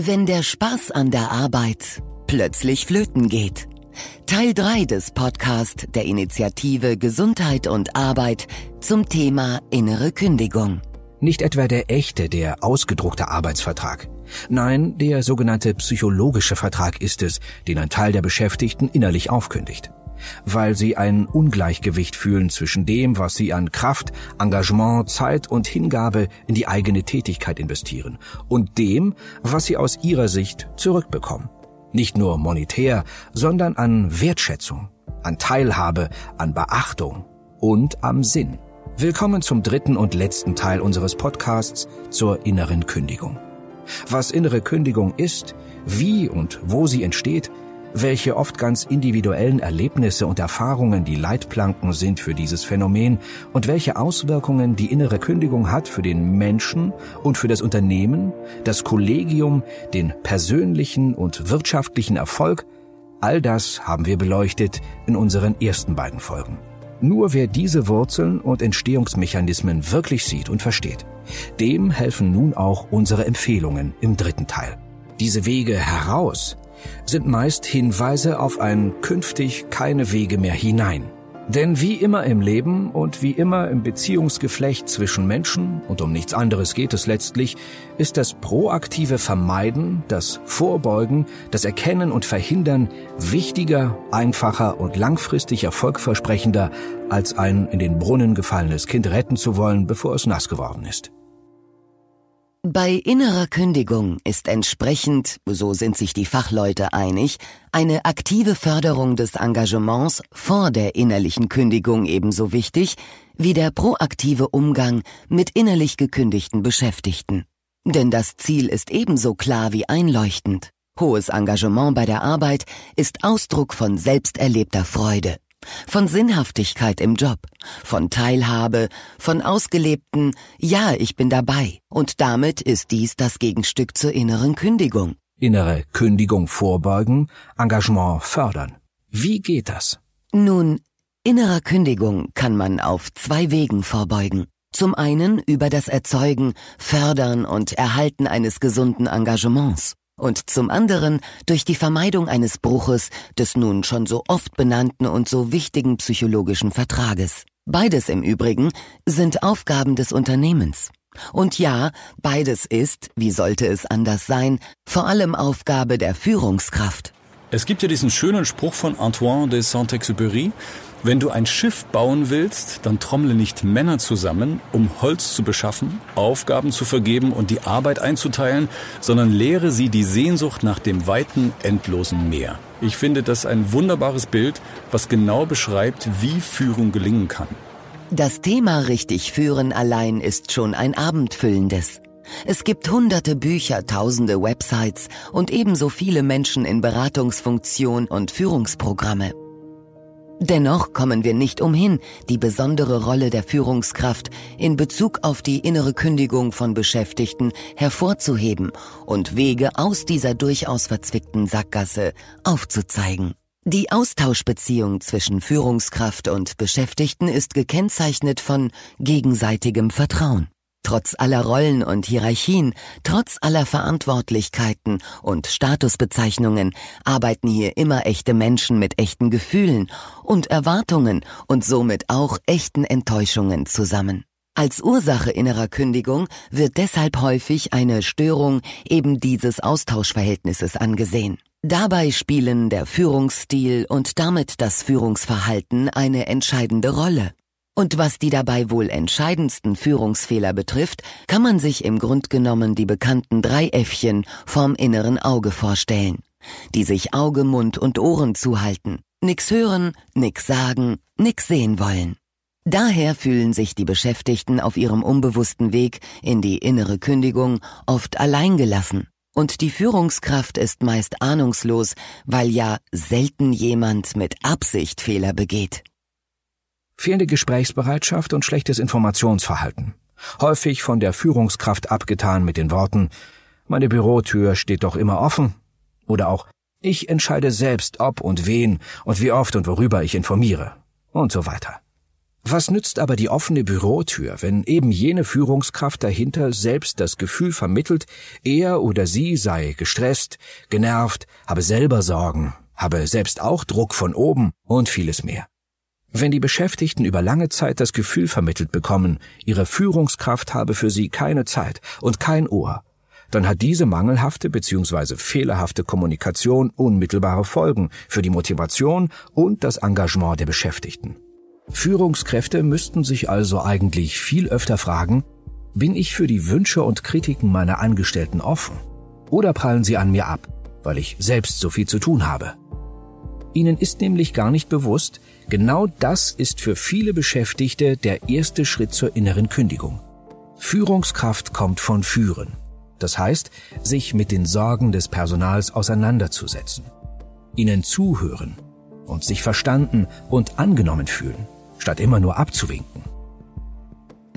Wenn der Spaß an der Arbeit plötzlich flöten geht. Teil 3 des Podcasts der Initiative Gesundheit und Arbeit zum Thema innere Kündigung. Nicht etwa der echte, der ausgedruckte Arbeitsvertrag. Nein, der sogenannte psychologische Vertrag ist es, den ein Teil der Beschäftigten innerlich aufkündigt. Weil sie ein Ungleichgewicht fühlen zwischen dem, was sie an Kraft, Engagement, Zeit und Hingabe in die eigene Tätigkeit investieren und dem, was sie aus ihrer Sicht zurückbekommen. Nicht nur monetär, sondern an Wertschätzung, an Teilhabe, an Beachtung und am Sinn. Willkommen zum dritten und letzten Teil unseres Podcasts zur inneren Kündigung. Was innere Kündigung ist, wie und wo sie entsteht, welche oft ganz individuellen Erlebnisse und Erfahrungen die Leitplanken sind für dieses Phänomen und welche Auswirkungen die innere Kündigung hat für den Menschen und für das Unternehmen, das Kollegium, den persönlichen und wirtschaftlichen Erfolg, all das haben wir beleuchtet in unseren ersten beiden Folgen. Nur wer diese Wurzeln und Entstehungsmechanismen wirklich sieht und versteht, dem helfen nun auch unsere Empfehlungen im dritten Teil. Diese Wege heraus sind meist Hinweise auf ein künftig keine Wege mehr hinein. Denn wie immer im Leben und wie immer im Beziehungsgeflecht zwischen Menschen, und um nichts anderes geht es letztlich, ist das proaktive Vermeiden, das Vorbeugen, das Erkennen und Verhindern wichtiger, einfacher und langfristig erfolgversprechender, als ein in den Brunnen gefallenes Kind retten zu wollen, bevor es nass geworden ist. Bei innerer Kündigung ist entsprechend, so sind sich die Fachleute einig, eine aktive Förderung des Engagements vor der innerlichen Kündigung ebenso wichtig wie der proaktive Umgang mit innerlich gekündigten Beschäftigten. Denn das Ziel ist ebenso klar wie einleuchtend. Hohes Engagement bei der Arbeit ist Ausdruck von selbsterlebter Freude von Sinnhaftigkeit im Job, von Teilhabe, von ausgelebten Ja, ich bin dabei. Und damit ist dies das Gegenstück zur inneren Kündigung. Innere Kündigung vorbeugen, Engagement fördern. Wie geht das? Nun, innerer Kündigung kann man auf zwei Wegen vorbeugen. Zum einen über das Erzeugen, Fördern und Erhalten eines gesunden Engagements und zum anderen durch die Vermeidung eines Bruches des nun schon so oft benannten und so wichtigen psychologischen Vertrages. Beides im Übrigen sind Aufgaben des Unternehmens. Und ja, beides ist, wie sollte es anders sein, vor allem Aufgabe der Führungskraft. Es gibt ja diesen schönen Spruch von Antoine de Saint-Exupéry, wenn du ein Schiff bauen willst, dann trommle nicht Männer zusammen, um Holz zu beschaffen, Aufgaben zu vergeben und die Arbeit einzuteilen, sondern lehre sie die Sehnsucht nach dem weiten, endlosen Meer. Ich finde das ein wunderbares Bild, was genau beschreibt, wie Führung gelingen kann. Das Thema richtig führen allein ist schon ein abendfüllendes. Es gibt hunderte Bücher, tausende Websites und ebenso viele Menschen in Beratungsfunktion und Führungsprogramme. Dennoch kommen wir nicht umhin, die besondere Rolle der Führungskraft in Bezug auf die innere Kündigung von Beschäftigten hervorzuheben und Wege aus dieser durchaus verzwickten Sackgasse aufzuzeigen. Die Austauschbeziehung zwischen Führungskraft und Beschäftigten ist gekennzeichnet von gegenseitigem Vertrauen. Trotz aller Rollen und Hierarchien, trotz aller Verantwortlichkeiten und Statusbezeichnungen arbeiten hier immer echte Menschen mit echten Gefühlen und Erwartungen und somit auch echten Enttäuschungen zusammen. Als Ursache innerer Kündigung wird deshalb häufig eine Störung eben dieses Austauschverhältnisses angesehen. Dabei spielen der Führungsstil und damit das Führungsverhalten eine entscheidende Rolle. Und was die dabei wohl entscheidendsten Führungsfehler betrifft, kann man sich im Grund genommen die bekannten drei Äffchen vorm inneren Auge vorstellen, die sich Auge, Mund und Ohren zuhalten, nix hören, nix sagen, nix sehen wollen. Daher fühlen sich die Beschäftigten auf ihrem unbewussten Weg in die innere Kündigung oft alleingelassen. Und die Führungskraft ist meist ahnungslos, weil ja selten jemand mit Absicht Fehler begeht fehlende Gesprächsbereitschaft und schlechtes Informationsverhalten. Häufig von der Führungskraft abgetan mit den Worten Meine Bürotür steht doch immer offen oder auch Ich entscheide selbst, ob und wen und wie oft und worüber ich informiere und so weiter. Was nützt aber die offene Bürotür, wenn eben jene Führungskraft dahinter selbst das Gefühl vermittelt, er oder sie sei gestresst, genervt, habe selber Sorgen, habe selbst auch Druck von oben und vieles mehr. Wenn die Beschäftigten über lange Zeit das Gefühl vermittelt bekommen, ihre Führungskraft habe für sie keine Zeit und kein Ohr, dann hat diese mangelhafte bzw. fehlerhafte Kommunikation unmittelbare Folgen für die Motivation und das Engagement der Beschäftigten. Führungskräfte müssten sich also eigentlich viel öfter fragen, bin ich für die Wünsche und Kritiken meiner Angestellten offen? Oder prallen sie an mir ab, weil ich selbst so viel zu tun habe? Ihnen ist nämlich gar nicht bewusst, genau das ist für viele Beschäftigte der erste Schritt zur inneren Kündigung. Führungskraft kommt von Führen. Das heißt, sich mit den Sorgen des Personals auseinanderzusetzen, ihnen zuhören und sich verstanden und angenommen fühlen, statt immer nur abzuwinken.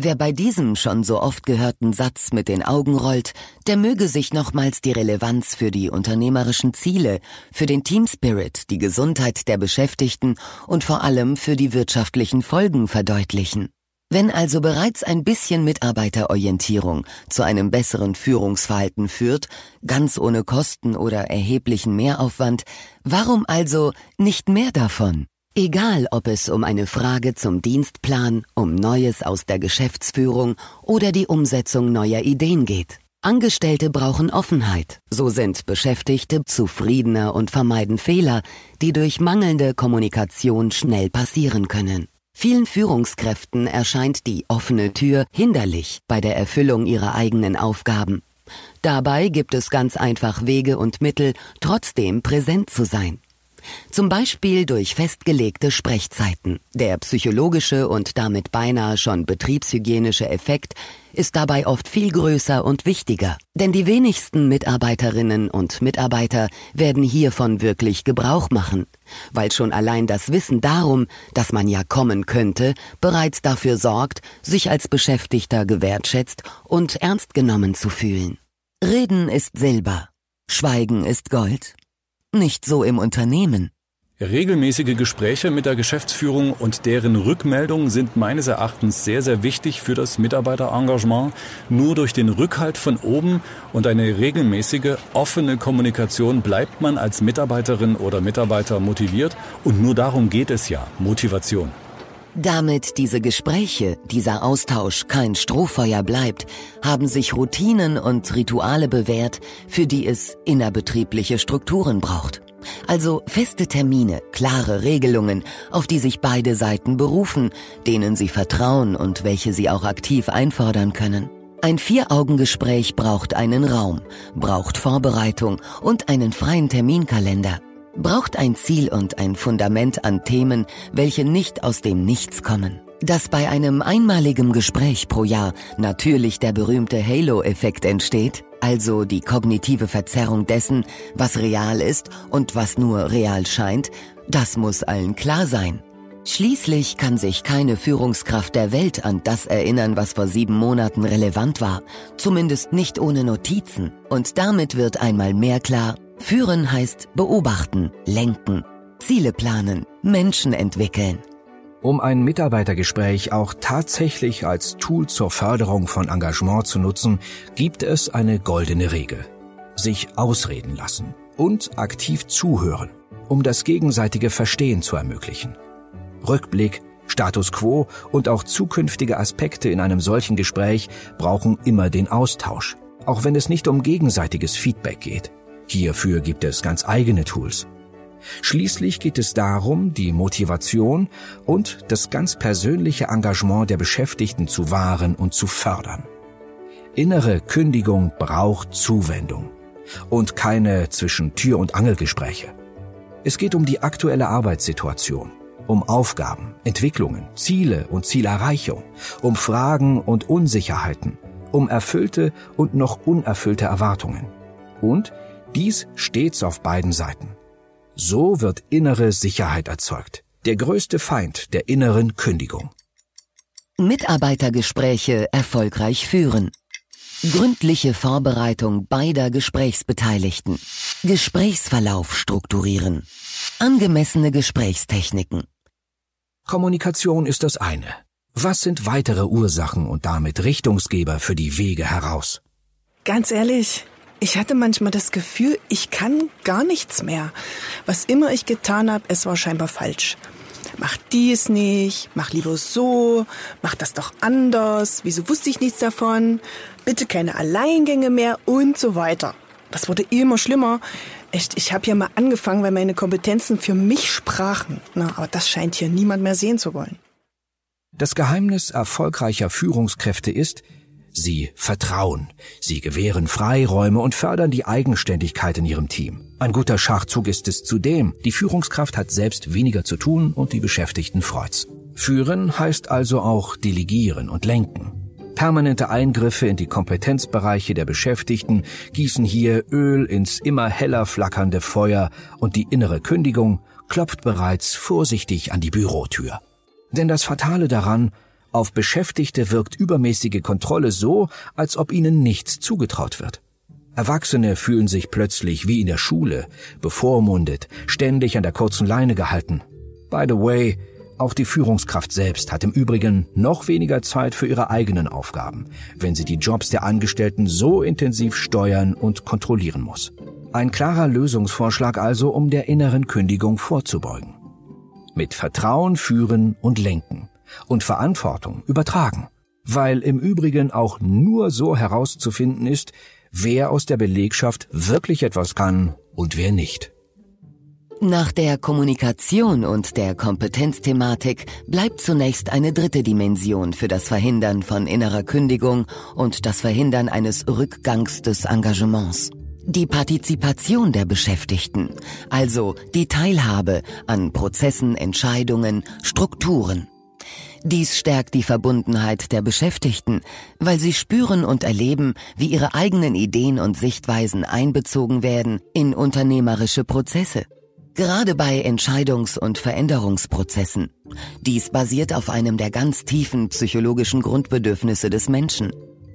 Wer bei diesem schon so oft gehörten Satz mit den Augen rollt, der möge sich nochmals die Relevanz für die unternehmerischen Ziele, für den Teamspirit, die Gesundheit der Beschäftigten und vor allem für die wirtschaftlichen Folgen verdeutlichen. Wenn also bereits ein bisschen Mitarbeiterorientierung zu einem besseren Führungsverhalten führt, ganz ohne Kosten oder erheblichen Mehraufwand, warum also nicht mehr davon? Egal, ob es um eine Frage zum Dienstplan, um Neues aus der Geschäftsführung oder die Umsetzung neuer Ideen geht. Angestellte brauchen Offenheit, so sind Beschäftigte zufriedener und vermeiden Fehler, die durch mangelnde Kommunikation schnell passieren können. Vielen Führungskräften erscheint die offene Tür hinderlich bei der Erfüllung ihrer eigenen Aufgaben. Dabei gibt es ganz einfach Wege und Mittel, trotzdem präsent zu sein. Zum Beispiel durch festgelegte Sprechzeiten. Der psychologische und damit beinahe schon betriebshygienische Effekt ist dabei oft viel größer und wichtiger. Denn die wenigsten Mitarbeiterinnen und Mitarbeiter werden hiervon wirklich Gebrauch machen, weil schon allein das Wissen darum, dass man ja kommen könnte, bereits dafür sorgt, sich als Beschäftigter gewertschätzt und ernst genommen zu fühlen. Reden ist Silber, Schweigen ist Gold. Nicht so im Unternehmen. Regelmäßige Gespräche mit der Geschäftsführung und deren Rückmeldungen sind meines Erachtens sehr, sehr wichtig für das Mitarbeiterengagement. Nur durch den Rückhalt von oben und eine regelmäßige, offene Kommunikation bleibt man als Mitarbeiterin oder Mitarbeiter motiviert. Und nur darum geht es ja, Motivation. Damit diese Gespräche, dieser Austausch kein Strohfeuer bleibt, haben sich Routinen und Rituale bewährt, für die es innerbetriebliche Strukturen braucht. Also feste Termine, klare Regelungen, auf die sich beide Seiten berufen, denen sie vertrauen und welche sie auch aktiv einfordern können. Ein Vier-Augen-Gespräch braucht einen Raum, braucht Vorbereitung und einen freien Terminkalender, braucht ein Ziel und ein Fundament an Themen, welche nicht aus dem Nichts kommen. Dass bei einem einmaligen Gespräch pro Jahr natürlich der berühmte Halo-Effekt entsteht, also die kognitive Verzerrung dessen, was real ist und was nur real scheint, das muss allen klar sein. Schließlich kann sich keine Führungskraft der Welt an das erinnern, was vor sieben Monaten relevant war, zumindest nicht ohne Notizen. Und damit wird einmal mehr klar, führen heißt beobachten, lenken, Ziele planen, Menschen entwickeln. Um ein Mitarbeitergespräch auch tatsächlich als Tool zur Förderung von Engagement zu nutzen, gibt es eine goldene Regel. Sich ausreden lassen und aktiv zuhören, um das gegenseitige Verstehen zu ermöglichen. Rückblick, Status quo und auch zukünftige Aspekte in einem solchen Gespräch brauchen immer den Austausch, auch wenn es nicht um gegenseitiges Feedback geht. Hierfür gibt es ganz eigene Tools. Schließlich geht es darum, die Motivation und das ganz persönliche Engagement der Beschäftigten zu wahren und zu fördern. Innere Kündigung braucht Zuwendung und keine zwischen Tür- und Angelgespräche. Es geht um die aktuelle Arbeitssituation, um Aufgaben, Entwicklungen, Ziele und Zielerreichung, um Fragen und Unsicherheiten, um erfüllte und noch unerfüllte Erwartungen. Und dies stets auf beiden Seiten. So wird innere Sicherheit erzeugt, der größte Feind der inneren Kündigung. Mitarbeitergespräche erfolgreich führen. Gründliche Vorbereitung beider Gesprächsbeteiligten. Gesprächsverlauf strukturieren. Angemessene Gesprächstechniken. Kommunikation ist das eine. Was sind weitere Ursachen und damit Richtungsgeber für die Wege heraus? Ganz ehrlich, ich hatte manchmal das Gefühl, ich kann gar nichts mehr. Was immer ich getan habe, es war scheinbar falsch. Mach dies nicht, mach lieber so, mach das doch anders, wieso wusste ich nichts davon, bitte keine Alleingänge mehr und so weiter. Das wurde immer schlimmer. Echt, ich habe ja mal angefangen, weil meine Kompetenzen für mich sprachen. Na, aber das scheint hier niemand mehr sehen zu wollen. Das Geheimnis erfolgreicher Führungskräfte ist, sie vertrauen, sie gewähren Freiräume und fördern die Eigenständigkeit in ihrem Team. Ein guter Schachzug ist es zudem, die Führungskraft hat selbst weniger zu tun und die Beschäftigten freut's. Führen heißt also auch delegieren und lenken. Permanente Eingriffe in die Kompetenzbereiche der Beschäftigten gießen hier Öl ins immer heller flackernde Feuer und die innere Kündigung klopft bereits vorsichtig an die Bürotür. Denn das Fatale daran, auf Beschäftigte wirkt übermäßige Kontrolle so, als ob ihnen nichts zugetraut wird. Erwachsene fühlen sich plötzlich wie in der Schule, bevormundet, ständig an der kurzen Leine gehalten. By the way, auch die Führungskraft selbst hat im Übrigen noch weniger Zeit für ihre eigenen Aufgaben, wenn sie die Jobs der Angestellten so intensiv steuern und kontrollieren muss. Ein klarer Lösungsvorschlag also, um der inneren Kündigung vorzubeugen mit Vertrauen führen und lenken und Verantwortung übertragen, weil im Übrigen auch nur so herauszufinden ist, wer aus der Belegschaft wirklich etwas kann und wer nicht. Nach der Kommunikation und der Kompetenzthematik bleibt zunächst eine dritte Dimension für das Verhindern von innerer Kündigung und das Verhindern eines Rückgangs des Engagements. Die Partizipation der Beschäftigten, also die Teilhabe an Prozessen, Entscheidungen, Strukturen. Dies stärkt die Verbundenheit der Beschäftigten, weil sie spüren und erleben, wie ihre eigenen Ideen und Sichtweisen einbezogen werden in unternehmerische Prozesse. Gerade bei Entscheidungs- und Veränderungsprozessen. Dies basiert auf einem der ganz tiefen psychologischen Grundbedürfnisse des Menschen.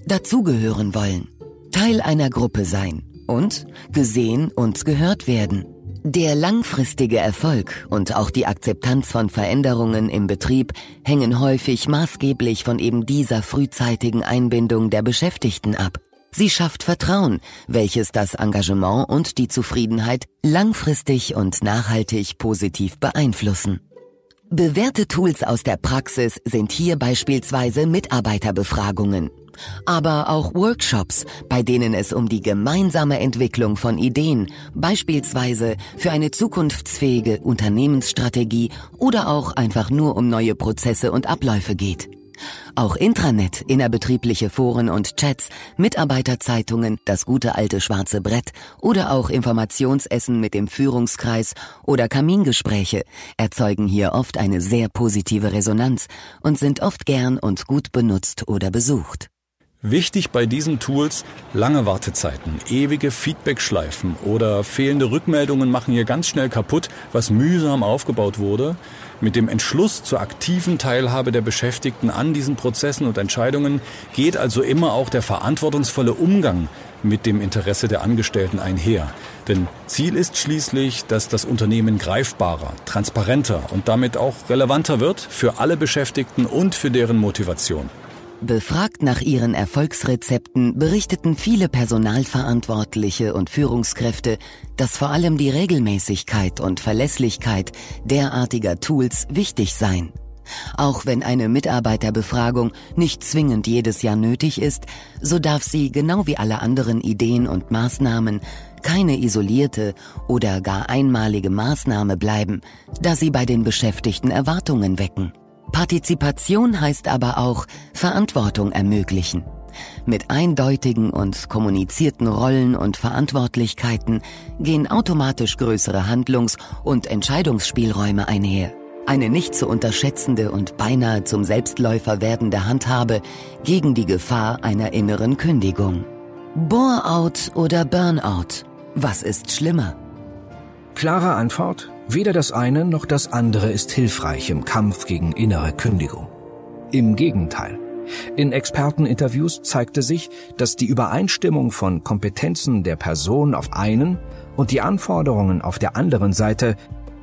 Dazugehören wollen. Teil einer Gruppe sein und gesehen und gehört werden. Der langfristige Erfolg und auch die Akzeptanz von Veränderungen im Betrieb hängen häufig maßgeblich von eben dieser frühzeitigen Einbindung der Beschäftigten ab. Sie schafft Vertrauen, welches das Engagement und die Zufriedenheit langfristig und nachhaltig positiv beeinflussen. Bewährte Tools aus der Praxis sind hier beispielsweise Mitarbeiterbefragungen, aber auch Workshops, bei denen es um die gemeinsame Entwicklung von Ideen, beispielsweise für eine zukunftsfähige Unternehmensstrategie oder auch einfach nur um neue Prozesse und Abläufe geht. Auch Intranet, innerbetriebliche Foren und Chats, Mitarbeiterzeitungen, das gute alte schwarze Brett oder auch Informationsessen mit dem Führungskreis oder Kamingespräche erzeugen hier oft eine sehr positive Resonanz und sind oft gern und gut benutzt oder besucht. Wichtig bei diesen Tools lange Wartezeiten, ewige Feedbackschleifen oder fehlende Rückmeldungen machen hier ganz schnell kaputt, was mühsam aufgebaut wurde. Mit dem Entschluss zur aktiven Teilhabe der Beschäftigten an diesen Prozessen und Entscheidungen geht also immer auch der verantwortungsvolle Umgang mit dem Interesse der Angestellten einher. Denn Ziel ist schließlich, dass das Unternehmen greifbarer, transparenter und damit auch relevanter wird für alle Beschäftigten und für deren Motivation. Befragt nach ihren Erfolgsrezepten berichteten viele Personalverantwortliche und Führungskräfte, dass vor allem die Regelmäßigkeit und Verlässlichkeit derartiger Tools wichtig seien. Auch wenn eine Mitarbeiterbefragung nicht zwingend jedes Jahr nötig ist, so darf sie genau wie alle anderen Ideen und Maßnahmen keine isolierte oder gar einmalige Maßnahme bleiben, da sie bei den Beschäftigten Erwartungen wecken. Partizipation heißt aber auch Verantwortung ermöglichen. Mit eindeutigen und kommunizierten Rollen und Verantwortlichkeiten gehen automatisch größere Handlungs- und Entscheidungsspielräume einher. Eine nicht zu unterschätzende und beinahe zum Selbstläufer werdende Handhabe gegen die Gefahr einer inneren Kündigung. Bore-out oder Burnout? Was ist schlimmer? Klare Antwort? Weder das eine noch das andere ist hilfreich im Kampf gegen innere Kündigung. Im Gegenteil. In Experteninterviews zeigte sich, dass die Übereinstimmung von Kompetenzen der Person auf einen und die Anforderungen auf der anderen Seite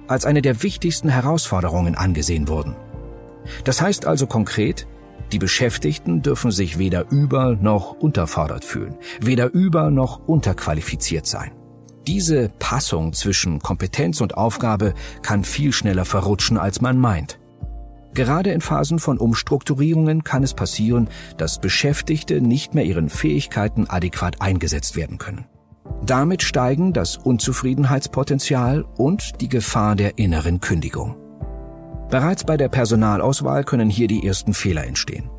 als eine der wichtigsten Herausforderungen angesehen wurden. Das heißt also konkret, die Beschäftigten dürfen sich weder über noch unterfordert fühlen, weder über noch unterqualifiziert sein. Diese Passung zwischen Kompetenz und Aufgabe kann viel schneller verrutschen, als man meint. Gerade in Phasen von Umstrukturierungen kann es passieren, dass Beschäftigte nicht mehr ihren Fähigkeiten adäquat eingesetzt werden können. Damit steigen das Unzufriedenheitspotenzial und die Gefahr der inneren Kündigung. Bereits bei der Personalauswahl können hier die ersten Fehler entstehen.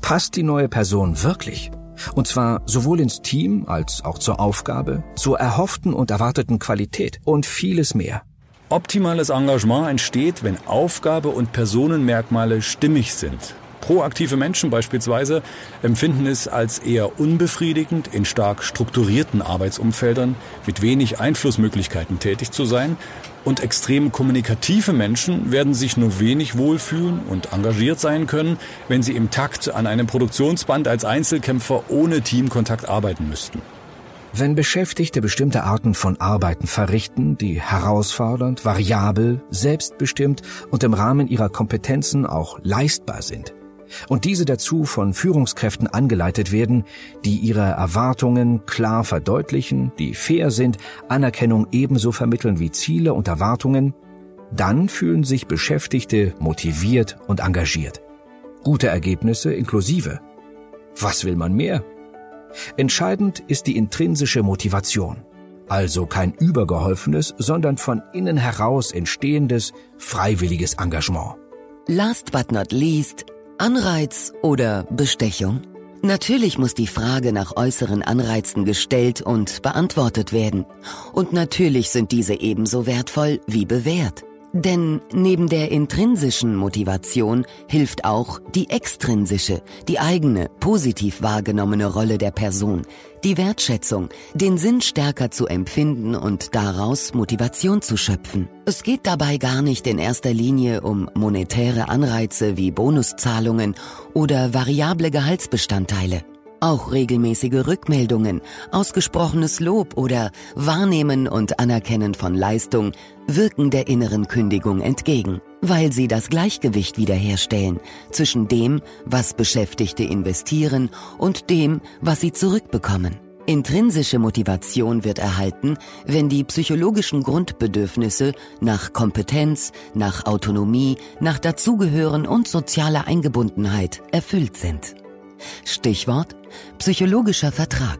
Passt die neue Person wirklich? Und zwar sowohl ins Team als auch zur Aufgabe, zur erhofften und erwarteten Qualität und vieles mehr. Optimales Engagement entsteht, wenn Aufgabe und Personenmerkmale stimmig sind. Proaktive Menschen beispielsweise empfinden es als eher unbefriedigend, in stark strukturierten Arbeitsumfeldern mit wenig Einflussmöglichkeiten tätig zu sein. Und extrem kommunikative Menschen werden sich nur wenig wohlfühlen und engagiert sein können, wenn sie im Takt an einem Produktionsband als Einzelkämpfer ohne Teamkontakt arbeiten müssten. Wenn Beschäftigte bestimmte Arten von Arbeiten verrichten, die herausfordernd, variabel, selbstbestimmt und im Rahmen ihrer Kompetenzen auch leistbar sind, und diese dazu von Führungskräften angeleitet werden, die ihre Erwartungen klar verdeutlichen, die fair sind, Anerkennung ebenso vermitteln wie Ziele und Erwartungen, dann fühlen sich Beschäftigte motiviert und engagiert. Gute Ergebnisse inklusive. Was will man mehr? Entscheidend ist die intrinsische Motivation, also kein übergeholfenes, sondern von innen heraus entstehendes, freiwilliges Engagement. Last but not least, Anreiz oder Bestechung? Natürlich muss die Frage nach äußeren Anreizen gestellt und beantwortet werden. Und natürlich sind diese ebenso wertvoll wie bewährt. Denn neben der intrinsischen Motivation hilft auch die extrinsische, die eigene, positiv wahrgenommene Rolle der Person, die Wertschätzung, den Sinn stärker zu empfinden und daraus Motivation zu schöpfen. Es geht dabei gar nicht in erster Linie um monetäre Anreize wie Bonuszahlungen oder variable Gehaltsbestandteile. Auch regelmäßige Rückmeldungen, ausgesprochenes Lob oder Wahrnehmen und Anerkennen von Leistung wirken der inneren Kündigung entgegen, weil sie das Gleichgewicht wiederherstellen zwischen dem, was Beschäftigte investieren und dem, was sie zurückbekommen. Intrinsische Motivation wird erhalten, wenn die psychologischen Grundbedürfnisse nach Kompetenz, nach Autonomie, nach Dazugehören und sozialer Eingebundenheit erfüllt sind. Stichwort psychologischer Vertrag.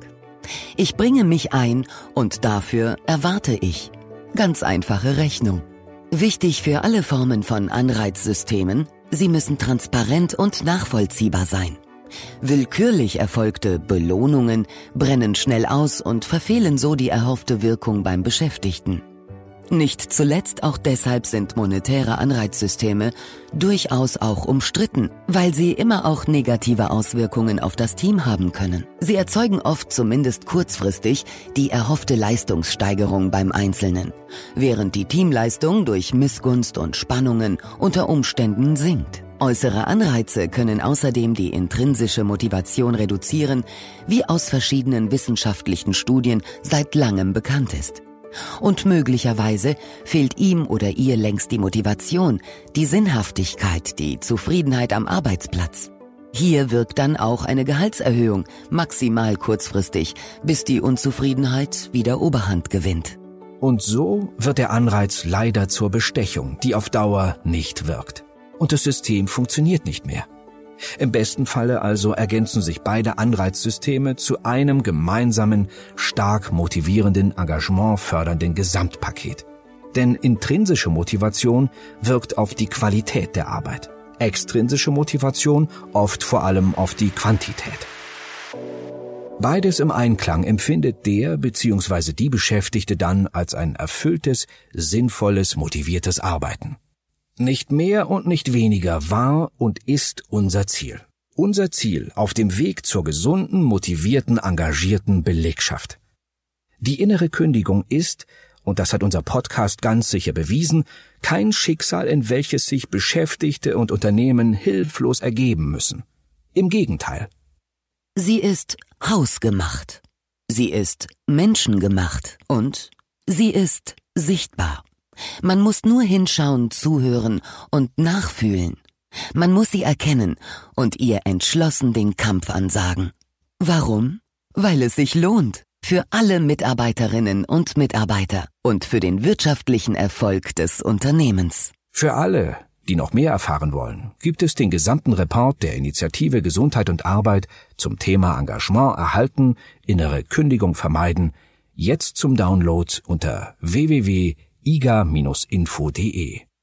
Ich bringe mich ein und dafür erwarte ich. Ganz einfache Rechnung. Wichtig für alle Formen von Anreizsystemen, sie müssen transparent und nachvollziehbar sein. Willkürlich erfolgte Belohnungen brennen schnell aus und verfehlen so die erhoffte Wirkung beim Beschäftigten. Nicht zuletzt auch deshalb sind monetäre Anreizsysteme durchaus auch umstritten, weil sie immer auch negative Auswirkungen auf das Team haben können. Sie erzeugen oft zumindest kurzfristig die erhoffte Leistungssteigerung beim Einzelnen, während die Teamleistung durch Missgunst und Spannungen unter Umständen sinkt. Äußere Anreize können außerdem die intrinsische Motivation reduzieren, wie aus verschiedenen wissenschaftlichen Studien seit langem bekannt ist. Und möglicherweise fehlt ihm oder ihr längst die Motivation, die Sinnhaftigkeit, die Zufriedenheit am Arbeitsplatz. Hier wirkt dann auch eine Gehaltserhöhung, maximal kurzfristig, bis die Unzufriedenheit wieder Oberhand gewinnt. Und so wird der Anreiz leider zur Bestechung, die auf Dauer nicht wirkt. Und das System funktioniert nicht mehr. Im besten Falle also ergänzen sich beide Anreizsysteme zu einem gemeinsamen, stark motivierenden, engagementfördernden Gesamtpaket. Denn intrinsische Motivation wirkt auf die Qualität der Arbeit, extrinsische Motivation oft vor allem auf die Quantität. Beides im Einklang empfindet der bzw. die Beschäftigte dann als ein erfülltes, sinnvolles, motiviertes Arbeiten. Nicht mehr und nicht weniger war und ist unser Ziel. Unser Ziel auf dem Weg zur gesunden, motivierten, engagierten Belegschaft. Die innere Kündigung ist, und das hat unser Podcast ganz sicher bewiesen, kein Schicksal, in welches sich Beschäftigte und Unternehmen hilflos ergeben müssen. Im Gegenteil. Sie ist hausgemacht. Sie ist menschengemacht und sie ist sichtbar. Man muss nur hinschauen, zuhören und nachfühlen. Man muss sie erkennen und ihr entschlossen den Kampf ansagen. Warum? Weil es sich lohnt. Für alle Mitarbeiterinnen und Mitarbeiter und für den wirtschaftlichen Erfolg des Unternehmens. Für alle, die noch mehr erfahren wollen, gibt es den gesamten Report der Initiative Gesundheit und Arbeit zum Thema Engagement erhalten, innere Kündigung vermeiden, jetzt zum Download unter www.iga-info.de.